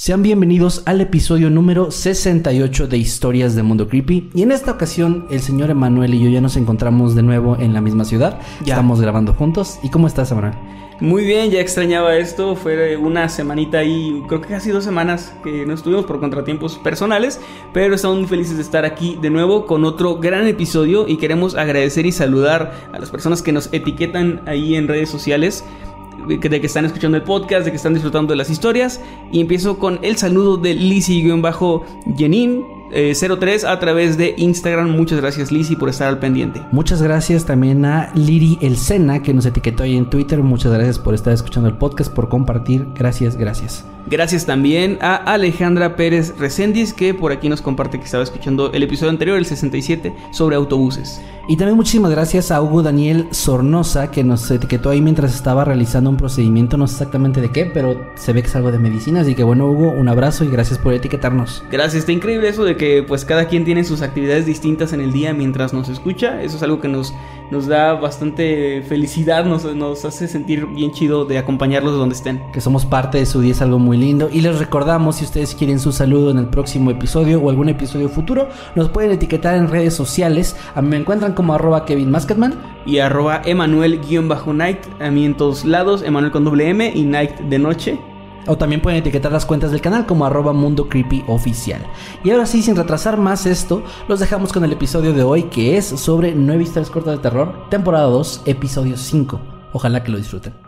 Sean bienvenidos al episodio número 68 de Historias de Mundo Creepy. Y en esta ocasión, el señor Emanuel y yo ya nos encontramos de nuevo en la misma ciudad. Ya. Estamos grabando juntos. ¿Y cómo estás, Emanuel? Muy bien, ya extrañaba esto. Fue una semanita ahí, creo que casi dos semanas que no estuvimos por contratiempos personales. Pero estamos muy felices de estar aquí de nuevo con otro gran episodio. Y queremos agradecer y saludar a las personas que nos etiquetan ahí en redes sociales. De que están escuchando el podcast, de que están disfrutando de las historias. Y empiezo con el saludo de Lizzy-Jenin. eh, 03 a través de Instagram. Muchas gracias, Lizzy, por estar al pendiente. Muchas gracias también a Liri El Sena, que nos etiquetó ahí en Twitter. Muchas gracias por estar escuchando el podcast, por compartir. Gracias, gracias. Gracias también a Alejandra Pérez Recendis, que por aquí nos comparte que estaba escuchando el episodio anterior, el 67, sobre autobuses. Y también muchísimas gracias a Hugo Daniel Sornosa, que nos etiquetó ahí mientras estaba realizando un procedimiento, no sé exactamente de qué, pero se ve que es algo de medicina. Así que bueno, Hugo, un abrazo y gracias por etiquetarnos. Gracias, está increíble eso de que pues cada quien tiene sus actividades distintas en el día mientras nos escucha. Eso es algo que nos, nos da bastante felicidad, nos, nos hace sentir bien chido de acompañarlos de donde estén. que somos parte de su día es algo muy lindo. Y les recordamos si ustedes quieren su saludo en el próximo episodio o algún episodio futuro nos pueden etiquetar en redes sociales. A mí me encuentran como arroba Kevin Masketman Y arroba Emanuel-Night, a mí en todos lados, Emanuel con doble M y Night de noche. o también pueden etiquetar las cuentas del canal como arroba Mundo Creepy Oficial. Y ahora sí sin retrasar más esto los dejamos con el episodio de hoy que es sobre nueve historias cortas de terror temporada 2 episodio 5 ojalá que lo disfruten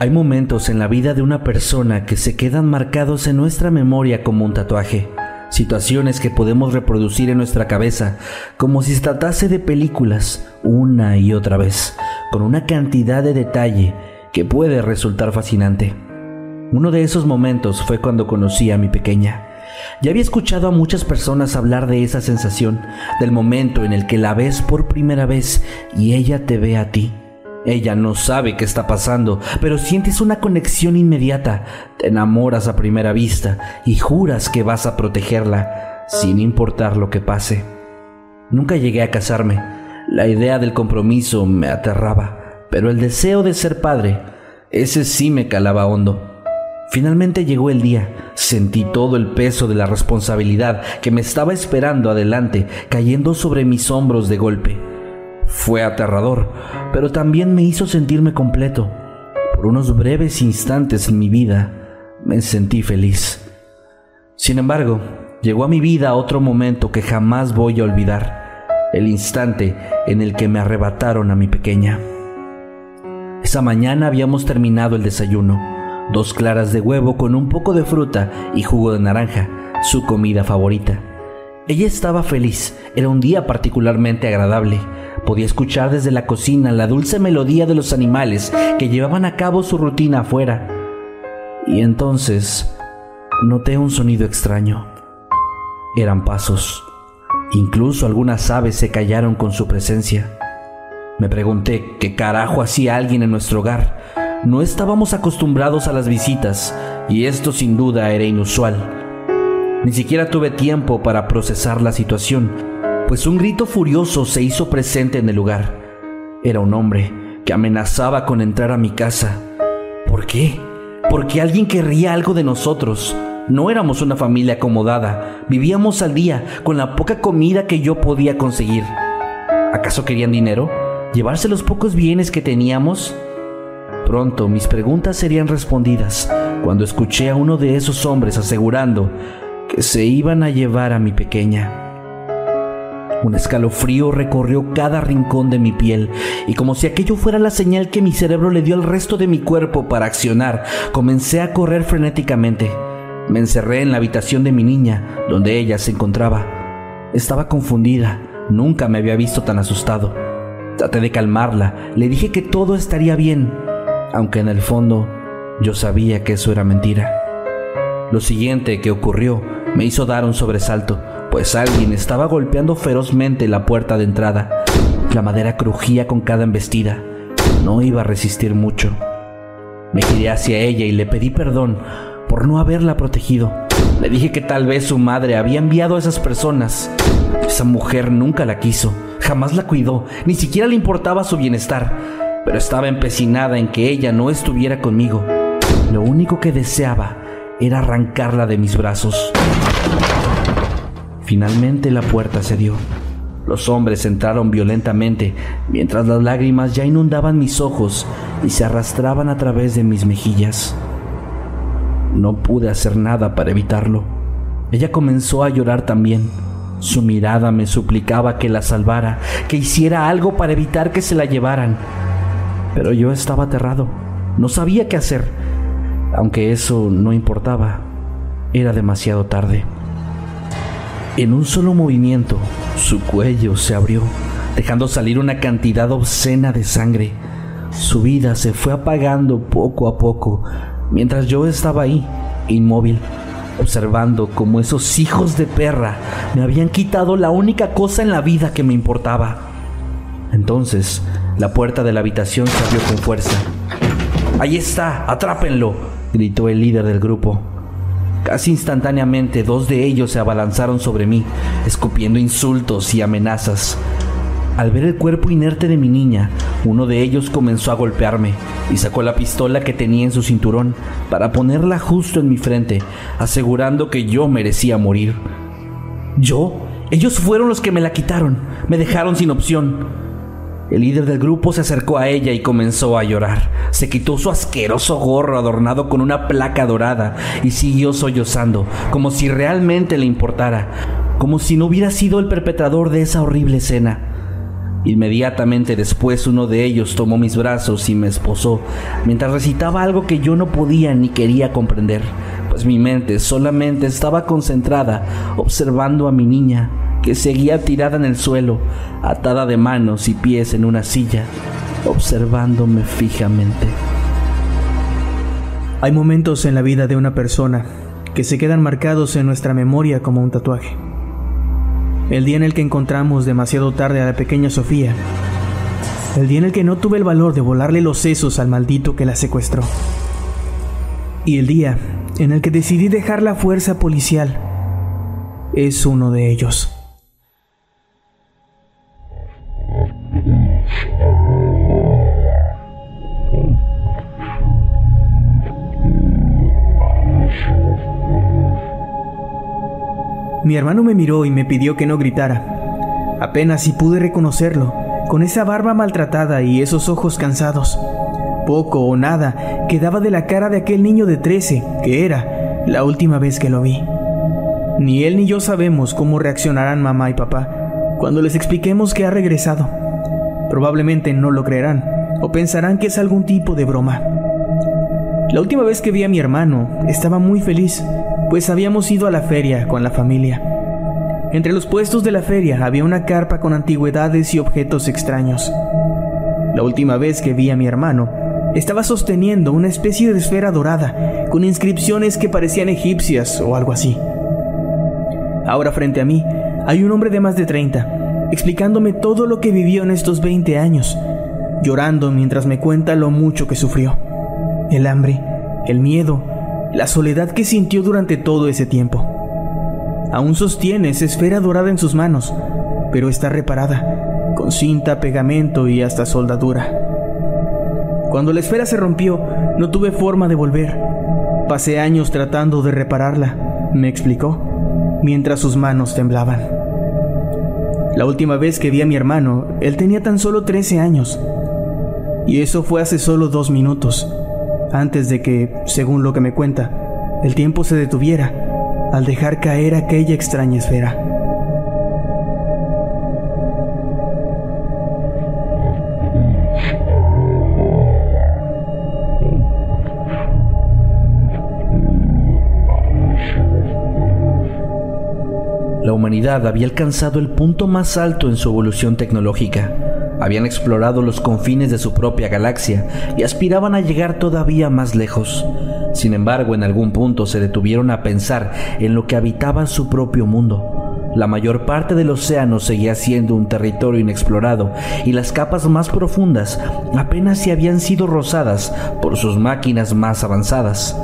Hay momentos en la vida de una persona que se quedan marcados en nuestra memoria como un tatuaje. Situaciones que podemos reproducir en nuestra cabeza como si se tratase de películas una y otra vez, con una cantidad de detalle que puede resultar fascinante. Uno de esos momentos fue cuando conocí a mi pequeña. Ya había escuchado a muchas personas hablar de esa sensación, del momento en el que la ves por primera vez y ella te ve a ti. Ella no sabe qué está pasando, pero sientes una conexión inmediata, te enamoras a primera vista y juras que vas a protegerla, sin importar lo que pase. Nunca llegué a casarme, la idea del compromiso me aterraba, pero el deseo de ser padre, ese sí me calaba hondo. Finalmente llegó el día, sentí todo el peso de la responsabilidad que me estaba esperando adelante, cayendo sobre mis hombros de golpe. Fue aterrador, pero también me hizo sentirme completo. Por unos breves instantes en mi vida me sentí feliz. Sin embargo, llegó a mi vida otro momento que jamás voy a olvidar, el instante en el que me arrebataron a mi pequeña. Esa mañana habíamos terminado el desayuno, dos claras de huevo con un poco de fruta y jugo de naranja, su comida favorita. Ella estaba feliz, era un día particularmente agradable. Podía escuchar desde la cocina la dulce melodía de los animales que llevaban a cabo su rutina afuera. Y entonces noté un sonido extraño. Eran pasos. Incluso algunas aves se callaron con su presencia. Me pregunté qué carajo hacía alguien en nuestro hogar. No estábamos acostumbrados a las visitas y esto sin duda era inusual. Ni siquiera tuve tiempo para procesar la situación, pues un grito furioso se hizo presente en el lugar. Era un hombre que amenazaba con entrar a mi casa. ¿Por qué? Porque alguien querría algo de nosotros. No éramos una familia acomodada, vivíamos al día con la poca comida que yo podía conseguir. ¿Acaso querían dinero? ¿Llevarse los pocos bienes que teníamos? Pronto mis preguntas serían respondidas cuando escuché a uno de esos hombres asegurando que se iban a llevar a mi pequeña. Un escalofrío recorrió cada rincón de mi piel y como si aquello fuera la señal que mi cerebro le dio al resto de mi cuerpo para accionar, comencé a correr frenéticamente. Me encerré en la habitación de mi niña, donde ella se encontraba. Estaba confundida, nunca me había visto tan asustado. Traté de calmarla, le dije que todo estaría bien, aunque en el fondo yo sabía que eso era mentira. Lo siguiente que ocurrió me hizo dar un sobresalto pues alguien estaba golpeando ferozmente la puerta de entrada. La madera crujía con cada embestida. No iba a resistir mucho. Me giré hacia ella y le pedí perdón por no haberla protegido. Le dije que tal vez su madre había enviado a esas personas. Esa mujer nunca la quiso, jamás la cuidó, ni siquiera le importaba su bienestar, pero estaba empecinada en que ella no estuviera conmigo. Lo único que deseaba era arrancarla de mis brazos. Finalmente la puerta cedió. Los hombres entraron violentamente, mientras las lágrimas ya inundaban mis ojos y se arrastraban a través de mis mejillas. No pude hacer nada para evitarlo. Ella comenzó a llorar también. Su mirada me suplicaba que la salvara, que hiciera algo para evitar que se la llevaran. Pero yo estaba aterrado. No sabía qué hacer. Aunque eso no importaba. Era demasiado tarde. En un solo movimiento, su cuello se abrió, dejando salir una cantidad obscena de sangre. Su vida se fue apagando poco a poco, mientras yo estaba ahí, inmóvil, observando cómo esos hijos de perra me habían quitado la única cosa en la vida que me importaba. Entonces, la puerta de la habitación se abrió con fuerza. Ahí está, atrápenlo, gritó el líder del grupo. Casi instantáneamente dos de ellos se abalanzaron sobre mí, escupiendo insultos y amenazas. Al ver el cuerpo inerte de mi niña, uno de ellos comenzó a golpearme y sacó la pistola que tenía en su cinturón para ponerla justo en mi frente, asegurando que yo merecía morir. ¿Yo? Ellos fueron los que me la quitaron, me dejaron sin opción. El líder del grupo se acercó a ella y comenzó a llorar. Se quitó su asqueroso gorro adornado con una placa dorada y siguió sollozando, como si realmente le importara, como si no hubiera sido el perpetrador de esa horrible escena. Inmediatamente después uno de ellos tomó mis brazos y me esposó, mientras recitaba algo que yo no podía ni quería comprender, pues mi mente solamente estaba concentrada observando a mi niña que seguía tirada en el suelo, atada de manos y pies en una silla, observándome fijamente. Hay momentos en la vida de una persona que se quedan marcados en nuestra memoria como un tatuaje. El día en el que encontramos demasiado tarde a la pequeña Sofía. El día en el que no tuve el valor de volarle los sesos al maldito que la secuestró. Y el día en el que decidí dejar la fuerza policial es uno de ellos. Mi hermano me miró y me pidió que no gritara. Apenas si pude reconocerlo, con esa barba maltratada y esos ojos cansados. Poco o nada quedaba de la cara de aquel niño de 13, que era la última vez que lo vi. Ni él ni yo sabemos cómo reaccionarán mamá y papá cuando les expliquemos que ha regresado. Probablemente no lo creerán o pensarán que es algún tipo de broma. La última vez que vi a mi hermano estaba muy feliz pues habíamos ido a la feria con la familia. Entre los puestos de la feria había una carpa con antigüedades y objetos extraños. La última vez que vi a mi hermano, estaba sosteniendo una especie de esfera dorada con inscripciones que parecían egipcias o algo así. Ahora frente a mí hay un hombre de más de 30, explicándome todo lo que vivió en estos 20 años, llorando mientras me cuenta lo mucho que sufrió. El hambre, el miedo, la soledad que sintió durante todo ese tiempo. Aún sostiene esa esfera dorada en sus manos, pero está reparada, con cinta, pegamento y hasta soldadura. Cuando la esfera se rompió, no tuve forma de volver. Pasé años tratando de repararla, me explicó, mientras sus manos temblaban. La última vez que vi a mi hermano, él tenía tan solo 13 años. Y eso fue hace solo dos minutos, antes de que, según lo que me cuenta, el tiempo se detuviera al dejar caer aquella extraña esfera. La humanidad había alcanzado el punto más alto en su evolución tecnológica. Habían explorado los confines de su propia galaxia y aspiraban a llegar todavía más lejos. Sin embargo, en algún punto se detuvieron a pensar en lo que habitaba su propio mundo. La mayor parte del océano seguía siendo un territorio inexplorado y las capas más profundas apenas si habían sido rozadas por sus máquinas más avanzadas.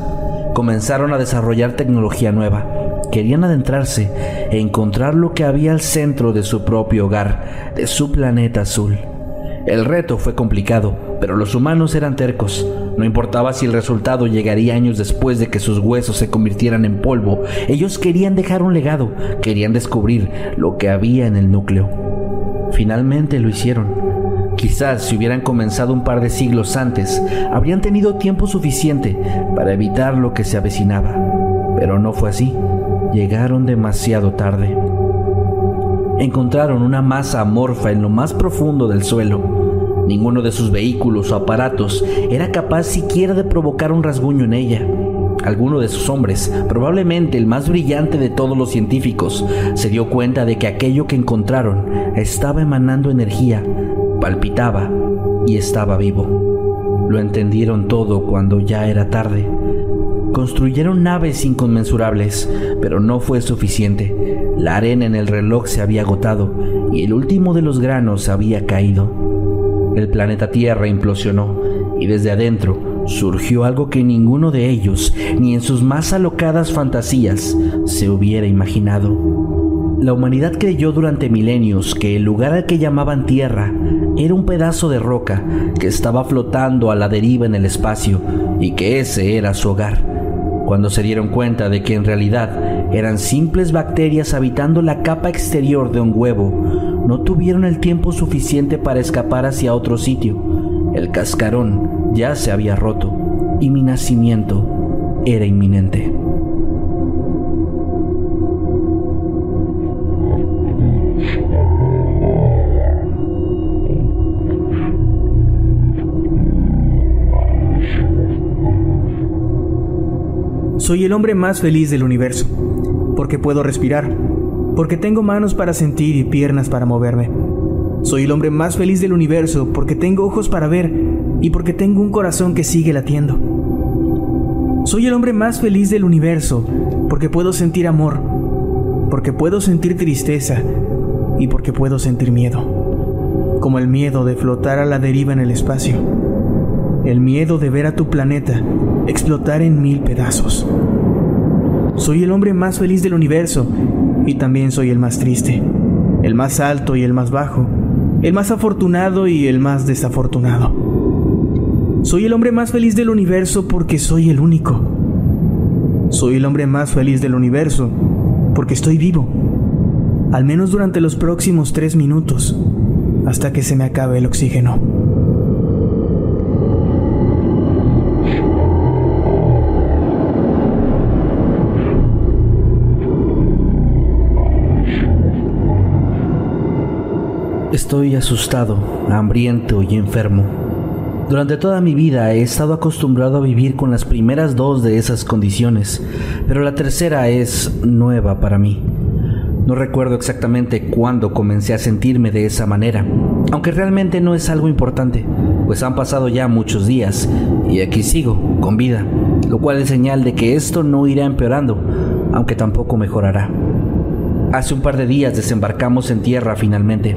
Comenzaron a desarrollar tecnología nueva querían adentrarse e encontrar lo que había al centro de su propio hogar, de su planeta azul. El reto fue complicado, pero los humanos eran tercos. No importaba si el resultado llegaría años después de que sus huesos se convirtieran en polvo, ellos querían dejar un legado, querían descubrir lo que había en el núcleo. Finalmente lo hicieron. Quizás si hubieran comenzado un par de siglos antes, habrían tenido tiempo suficiente para evitar lo que se avecinaba. Pero no fue así llegaron demasiado tarde. Encontraron una masa amorfa en lo más profundo del suelo. Ninguno de sus vehículos o aparatos era capaz siquiera de provocar un rasguño en ella. Alguno de sus hombres, probablemente el más brillante de todos los científicos, se dio cuenta de que aquello que encontraron estaba emanando energía, palpitaba y estaba vivo. Lo entendieron todo cuando ya era tarde. Construyeron naves inconmensurables, pero no fue suficiente. La arena en el reloj se había agotado y el último de los granos había caído. El planeta Tierra implosionó y desde adentro surgió algo que ninguno de ellos, ni en sus más alocadas fantasías, se hubiera imaginado. La humanidad creyó durante milenios que el lugar al que llamaban Tierra era un pedazo de roca que estaba flotando a la deriva en el espacio y que ese era su hogar cuando se dieron cuenta de que en realidad eran simples bacterias habitando la capa exterior de un huevo, no tuvieron el tiempo suficiente para escapar hacia otro sitio. El cascarón ya se había roto y mi nacimiento era inminente. Soy el hombre más feliz del universo, porque puedo respirar, porque tengo manos para sentir y piernas para moverme. Soy el hombre más feliz del universo porque tengo ojos para ver y porque tengo un corazón que sigue latiendo. Soy el hombre más feliz del universo porque puedo sentir amor, porque puedo sentir tristeza y porque puedo sentir miedo, como el miedo de flotar a la deriva en el espacio el miedo de ver a tu planeta explotar en mil pedazos. Soy el hombre más feliz del universo y también soy el más triste, el más alto y el más bajo, el más afortunado y el más desafortunado. Soy el hombre más feliz del universo porque soy el único. Soy el hombre más feliz del universo porque estoy vivo, al menos durante los próximos tres minutos, hasta que se me acabe el oxígeno. Estoy asustado, hambriento y enfermo. Durante toda mi vida he estado acostumbrado a vivir con las primeras dos de esas condiciones, pero la tercera es nueva para mí. No recuerdo exactamente cuándo comencé a sentirme de esa manera, aunque realmente no es algo importante, pues han pasado ya muchos días y aquí sigo, con vida, lo cual es señal de que esto no irá empeorando, aunque tampoco mejorará. Hace un par de días desembarcamos en tierra finalmente.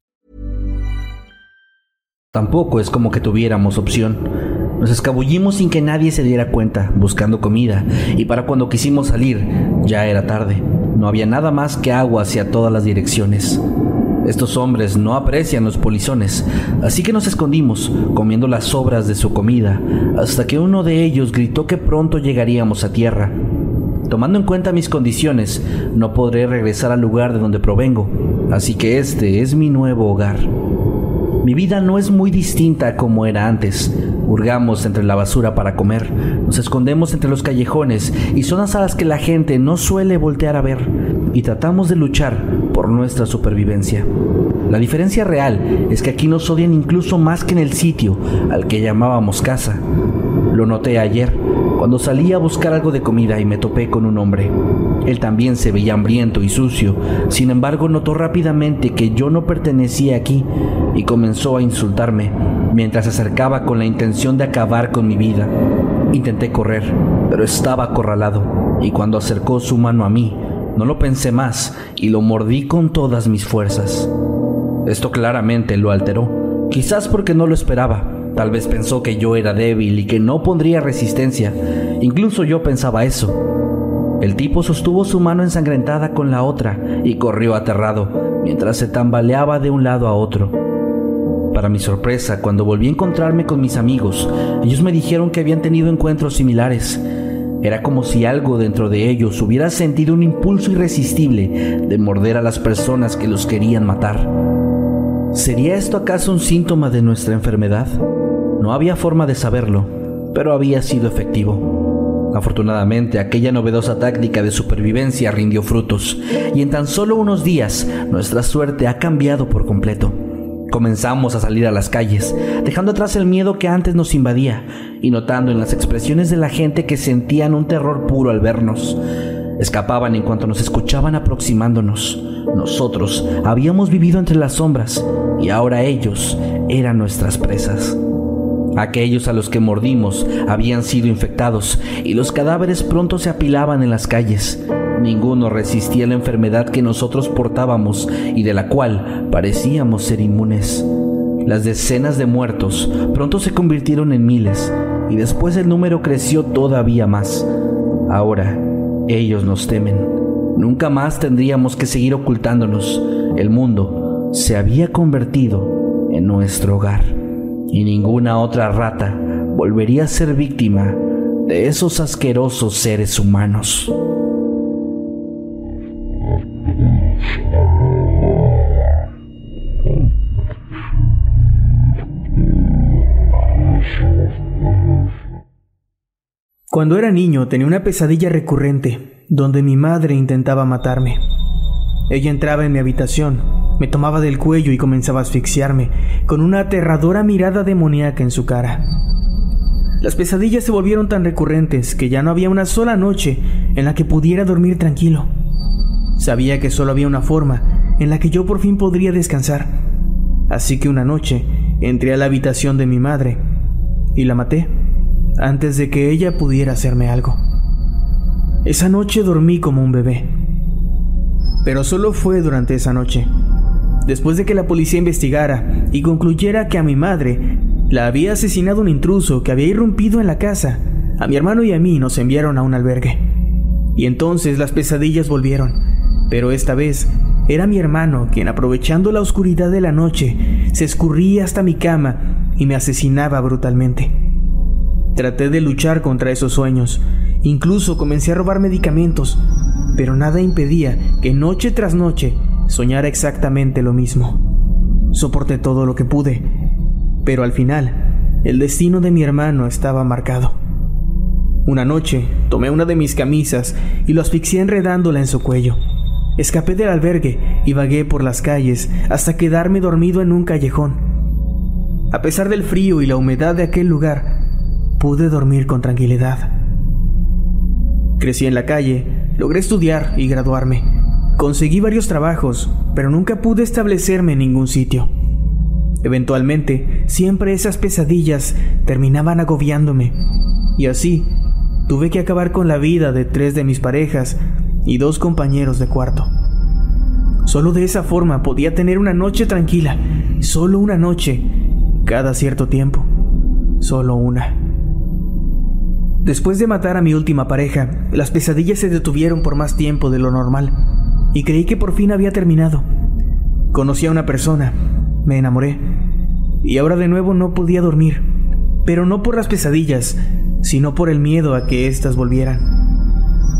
Tampoco es como que tuviéramos opción. Nos escabullimos sin que nadie se diera cuenta, buscando comida, y para cuando quisimos salir, ya era tarde. No había nada más que agua hacia todas las direcciones. Estos hombres no aprecian los polizones, así que nos escondimos, comiendo las sobras de su comida, hasta que uno de ellos gritó que pronto llegaríamos a tierra. Tomando en cuenta mis condiciones, no podré regresar al lugar de donde provengo, así que este es mi nuevo hogar. Mi vida no es muy distinta como era antes. Hurgamos entre la basura para comer, nos escondemos entre los callejones y zonas a las que la gente no suele voltear a ver, y tratamos de luchar por nuestra supervivencia. La diferencia real es que aquí nos odian incluso más que en el sitio al que llamábamos casa. Lo noté ayer, cuando salí a buscar algo de comida y me topé con un hombre. Él también se veía hambriento y sucio, sin embargo notó rápidamente que yo no pertenecía aquí y comenzó a insultarme mientras se acercaba con la intención de acabar con mi vida. Intenté correr, pero estaba acorralado y cuando acercó su mano a mí, no lo pensé más y lo mordí con todas mis fuerzas. Esto claramente lo alteró, quizás porque no lo esperaba. Tal vez pensó que yo era débil y que no pondría resistencia. Incluso yo pensaba eso. El tipo sostuvo su mano ensangrentada con la otra y corrió aterrado, mientras se tambaleaba de un lado a otro. Para mi sorpresa, cuando volví a encontrarme con mis amigos, ellos me dijeron que habían tenido encuentros similares. Era como si algo dentro de ellos hubiera sentido un impulso irresistible de morder a las personas que los querían matar. ¿Sería esto acaso un síntoma de nuestra enfermedad? No había forma de saberlo, pero había sido efectivo. Afortunadamente, aquella novedosa táctica de supervivencia rindió frutos, y en tan solo unos días nuestra suerte ha cambiado por completo. Comenzamos a salir a las calles, dejando atrás el miedo que antes nos invadía, y notando en las expresiones de la gente que sentían un terror puro al vernos. Escapaban en cuanto nos escuchaban aproximándonos. Nosotros habíamos vivido entre las sombras, y ahora ellos eran nuestras presas. Aquellos a los que mordimos habían sido infectados y los cadáveres pronto se apilaban en las calles. Ninguno resistía la enfermedad que nosotros portábamos y de la cual parecíamos ser inmunes. Las decenas de muertos pronto se convirtieron en miles y después el número creció todavía más. Ahora, ellos nos temen. Nunca más tendríamos que seguir ocultándonos. El mundo se había convertido en nuestro hogar y ninguna otra rata volvería a ser víctima de esos asquerosos seres humanos. Cuando era niño tenía una pesadilla recurrente donde mi madre intentaba matarme. Ella entraba en mi habitación, me tomaba del cuello y comenzaba a asfixiarme, con una aterradora mirada demoníaca en su cara. Las pesadillas se volvieron tan recurrentes que ya no había una sola noche en la que pudiera dormir tranquilo. Sabía que solo había una forma en la que yo por fin podría descansar. Así que una noche entré a la habitación de mi madre y la maté antes de que ella pudiera hacerme algo. Esa noche dormí como un bebé. Pero solo fue durante esa noche. Después de que la policía investigara y concluyera que a mi madre la había asesinado un intruso que había irrumpido en la casa, a mi hermano y a mí nos enviaron a un albergue. Y entonces las pesadillas volvieron, pero esta vez era mi hermano quien, aprovechando la oscuridad de la noche, se escurría hasta mi cama y me asesinaba brutalmente. Traté de luchar contra esos sueños, incluso comencé a robar medicamentos, pero nada impedía que noche tras noche soñara exactamente lo mismo. Soporté todo lo que pude, pero al final, el destino de mi hermano estaba marcado. Una noche, tomé una de mis camisas y lo asfixié enredándola en su cuello. Escapé del albergue y vagué por las calles hasta quedarme dormido en un callejón. A pesar del frío y la humedad de aquel lugar, pude dormir con tranquilidad. Crecí en la calle, logré estudiar y graduarme Conseguí varios trabajos, pero nunca pude establecerme en ningún sitio. Eventualmente, siempre esas pesadillas terminaban agobiándome, y así tuve que acabar con la vida de tres de mis parejas y dos compañeros de cuarto. Solo de esa forma podía tener una noche tranquila, solo una noche, cada cierto tiempo, solo una. Después de matar a mi última pareja, las pesadillas se detuvieron por más tiempo de lo normal, y creí que por fin había terminado. Conocí a una persona, me enamoré, y ahora de nuevo no podía dormir, pero no por las pesadillas, sino por el miedo a que éstas volvieran.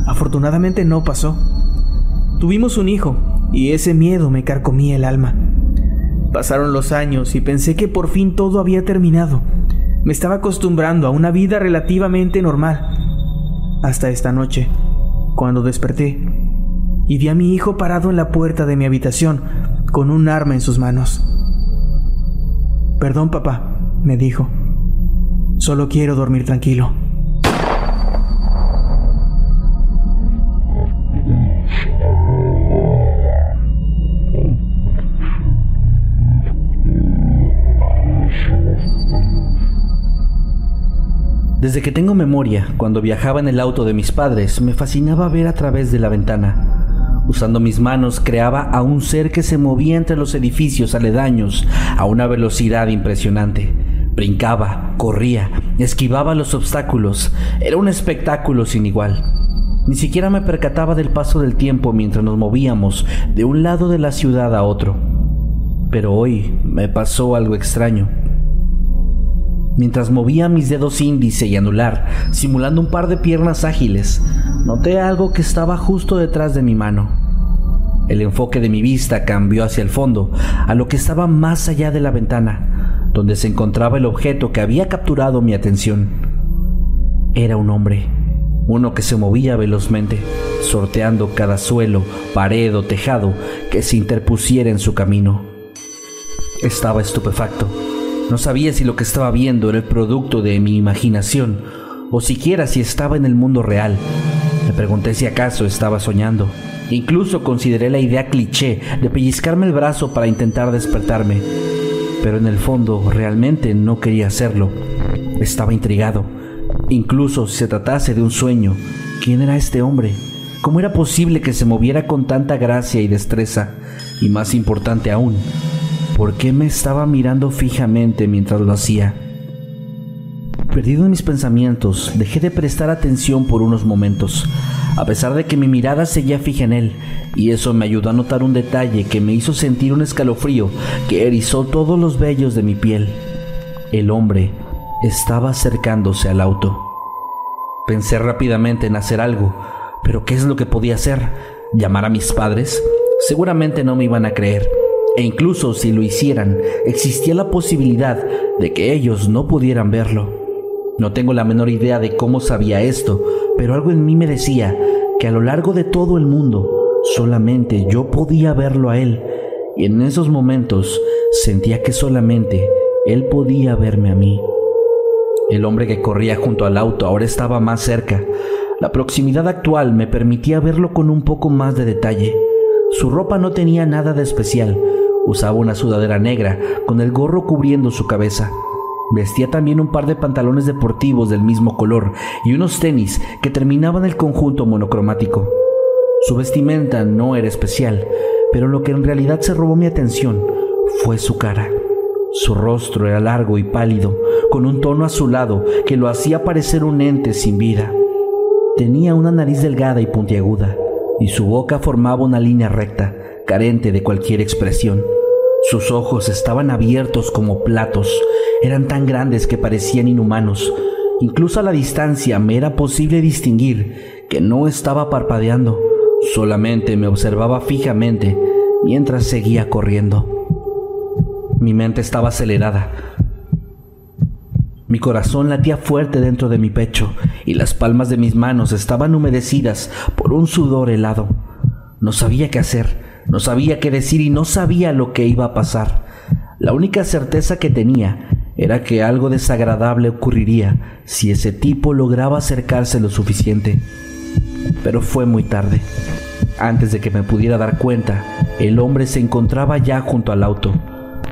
Afortunadamente no pasó. Tuvimos un hijo, y ese miedo me carcomía el alma. Pasaron los años y pensé que por fin todo había terminado. Me estaba acostumbrando a una vida relativamente normal. Hasta esta noche, cuando desperté y vi a mi hijo parado en la puerta de mi habitación con un arma en sus manos. Perdón, papá, me dijo. Solo quiero dormir tranquilo. Desde que tengo memoria, cuando viajaba en el auto de mis padres, me fascinaba ver a través de la ventana. Usando mis manos creaba a un ser que se movía entre los edificios aledaños a una velocidad impresionante. Brincaba, corría, esquivaba los obstáculos. Era un espectáculo sin igual. Ni siquiera me percataba del paso del tiempo mientras nos movíamos de un lado de la ciudad a otro. Pero hoy me pasó algo extraño. Mientras movía mis dedos índice y anular, simulando un par de piernas ágiles, noté algo que estaba justo detrás de mi mano. El enfoque de mi vista cambió hacia el fondo, a lo que estaba más allá de la ventana, donde se encontraba el objeto que había capturado mi atención. Era un hombre, uno que se movía velozmente, sorteando cada suelo, pared o tejado que se interpusiera en su camino. Estaba estupefacto no sabía si lo que estaba viendo era el producto de mi imaginación o siquiera si estaba en el mundo real. Me pregunté si acaso estaba soñando. Incluso consideré la idea cliché de pellizcarme el brazo para intentar despertarme. Pero en el fondo realmente no quería hacerlo. Estaba intrigado. Incluso si se tratase de un sueño, ¿quién era este hombre? ¿Cómo era posible que se moviera con tanta gracia y destreza? Y más importante aún, por qué me estaba mirando fijamente mientras lo hacía. Perdido en mis pensamientos, dejé de prestar atención por unos momentos, a pesar de que mi mirada seguía fija en él, y eso me ayudó a notar un detalle que me hizo sentir un escalofrío que erizó todos los vellos de mi piel. El hombre estaba acercándose al auto. Pensé rápidamente en hacer algo, pero ¿qué es lo que podía hacer? ¿Llamar a mis padres? Seguramente no me iban a creer e incluso si lo hicieran, existía la posibilidad de que ellos no pudieran verlo. No tengo la menor idea de cómo sabía esto, pero algo en mí me decía que a lo largo de todo el mundo solamente yo podía verlo a él, y en esos momentos sentía que solamente él podía verme a mí. El hombre que corría junto al auto ahora estaba más cerca. La proximidad actual me permitía verlo con un poco más de detalle. Su ropa no tenía nada de especial, Usaba una sudadera negra con el gorro cubriendo su cabeza. Vestía también un par de pantalones deportivos del mismo color y unos tenis que terminaban el conjunto monocromático. Su vestimenta no era especial, pero lo que en realidad se robó mi atención fue su cara. Su rostro era largo y pálido, con un tono azulado que lo hacía parecer un ente sin vida. Tenía una nariz delgada y puntiaguda, y su boca formaba una línea recta, carente de cualquier expresión. Sus ojos estaban abiertos como platos, eran tan grandes que parecían inhumanos. Incluso a la distancia me era posible distinguir que no estaba parpadeando, solamente me observaba fijamente mientras seguía corriendo. Mi mente estaba acelerada. Mi corazón latía fuerte dentro de mi pecho y las palmas de mis manos estaban humedecidas por un sudor helado. No sabía qué hacer. No sabía qué decir y no sabía lo que iba a pasar. La única certeza que tenía era que algo desagradable ocurriría si ese tipo lograba acercarse lo suficiente. Pero fue muy tarde. Antes de que me pudiera dar cuenta, el hombre se encontraba ya junto al auto.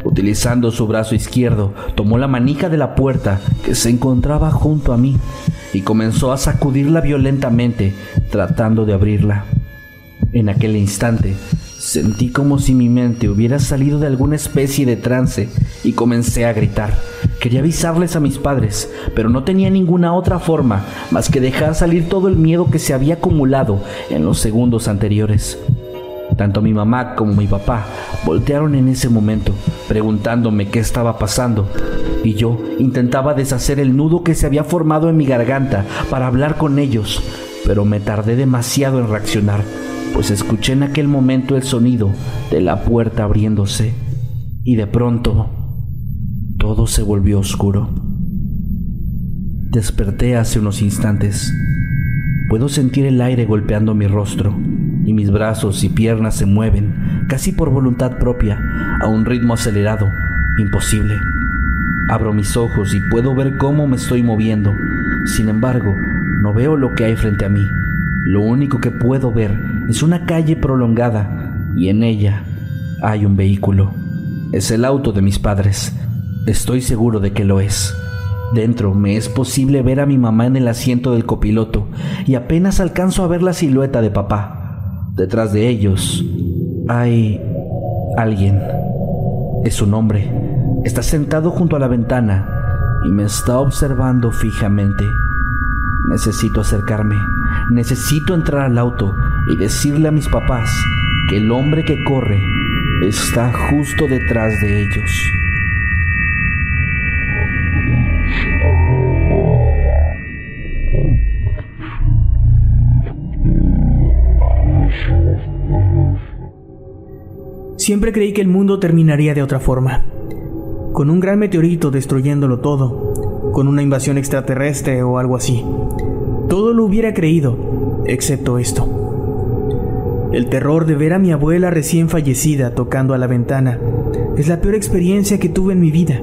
Utilizando su brazo izquierdo, tomó la manija de la puerta que se encontraba junto a mí y comenzó a sacudirla violentamente, tratando de abrirla. En aquel instante, sentí como si mi mente hubiera salido de alguna especie de trance y comencé a gritar. Quería avisarles a mis padres, pero no tenía ninguna otra forma más que dejar salir todo el miedo que se había acumulado en los segundos anteriores. Tanto mi mamá como mi papá voltearon en ese momento, preguntándome qué estaba pasando, y yo intentaba deshacer el nudo que se había formado en mi garganta para hablar con ellos, pero me tardé demasiado en reaccionar, pues escuché en aquel momento el sonido de la puerta abriéndose, y de pronto todo se volvió oscuro. Desperté hace unos instantes. Puedo sentir el aire golpeando mi rostro y mis brazos y piernas se mueven, casi por voluntad propia, a un ritmo acelerado, imposible. Abro mis ojos y puedo ver cómo me estoy moviendo. Sin embargo, no veo lo que hay frente a mí. Lo único que puedo ver es una calle prolongada y en ella hay un vehículo. Es el auto de mis padres. Estoy seguro de que lo es. Dentro me es posible ver a mi mamá en el asiento del copiloto y apenas alcanzo a ver la silueta de papá. Detrás de ellos hay alguien. Es un hombre. Está sentado junto a la ventana y me está observando fijamente. Necesito acercarme. Necesito entrar al auto y decirle a mis papás que el hombre que corre está justo detrás de ellos. Siempre creí que el mundo terminaría de otra forma, con un gran meteorito destruyéndolo todo, con una invasión extraterrestre o algo así. Todo lo hubiera creído, excepto esto. El terror de ver a mi abuela recién fallecida tocando a la ventana es la peor experiencia que tuve en mi vida.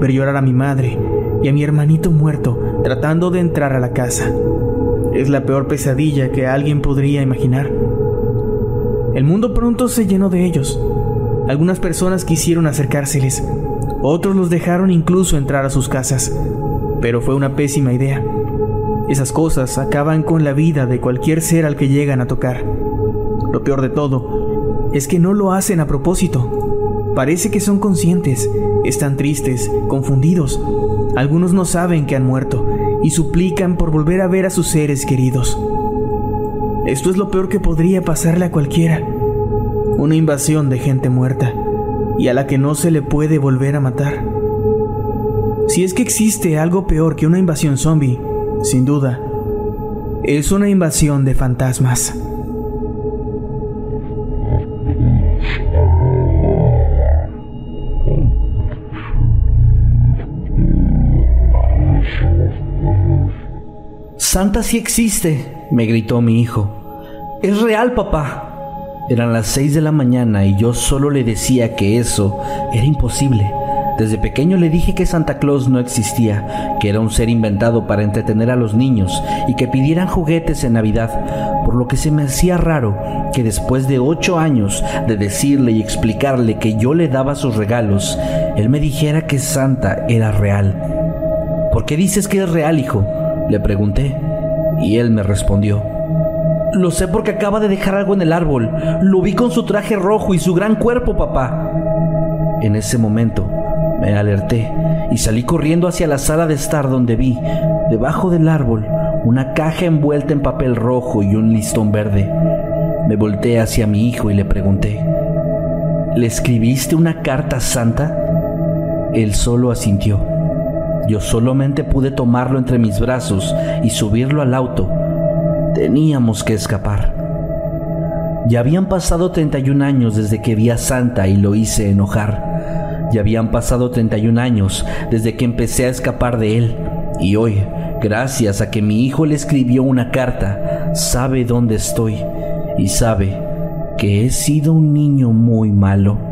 Ver llorar a mi madre y a mi hermanito muerto tratando de entrar a la casa. Es la peor pesadilla que alguien podría imaginar. El mundo pronto se llenó de ellos. Algunas personas quisieron acercárseles, otros los dejaron incluso entrar a sus casas, pero fue una pésima idea. Esas cosas acaban con la vida de cualquier ser al que llegan a tocar. Lo peor de todo es que no lo hacen a propósito. Parece que son conscientes, están tristes, confundidos. Algunos no saben que han muerto y suplican por volver a ver a sus seres queridos. Esto es lo peor que podría pasarle a cualquiera. Una invasión de gente muerta y a la que no se le puede volver a matar. Si es que existe algo peor que una invasión zombie, sin duda, es una invasión de fantasmas. Santa sí existe, me gritó mi hijo. Es real, papá. Eran las seis de la mañana y yo solo le decía que eso era imposible. Desde pequeño le dije que Santa Claus no existía, que era un ser inventado para entretener a los niños y que pidieran juguetes en Navidad, por lo que se me hacía raro que después de ocho años de decirle y explicarle que yo le daba sus regalos, él me dijera que Santa era real. ¿Por qué dices que es real, hijo? Le pregunté y él me respondió. Lo sé porque acaba de dejar algo en el árbol. Lo vi con su traje rojo y su gran cuerpo, papá. En ese momento me alerté y salí corriendo hacia la sala de estar donde vi, debajo del árbol, una caja envuelta en papel rojo y un listón verde. Me volteé hacia mi hijo y le pregunté, ¿le escribiste una carta santa? Él solo asintió. Yo solamente pude tomarlo entre mis brazos y subirlo al auto. Teníamos que escapar. Ya habían pasado 31 años desde que vi a Santa y lo hice enojar. Ya habían pasado 31 años desde que empecé a escapar de él. Y hoy, gracias a que mi hijo le escribió una carta, sabe dónde estoy y sabe que he sido un niño muy malo.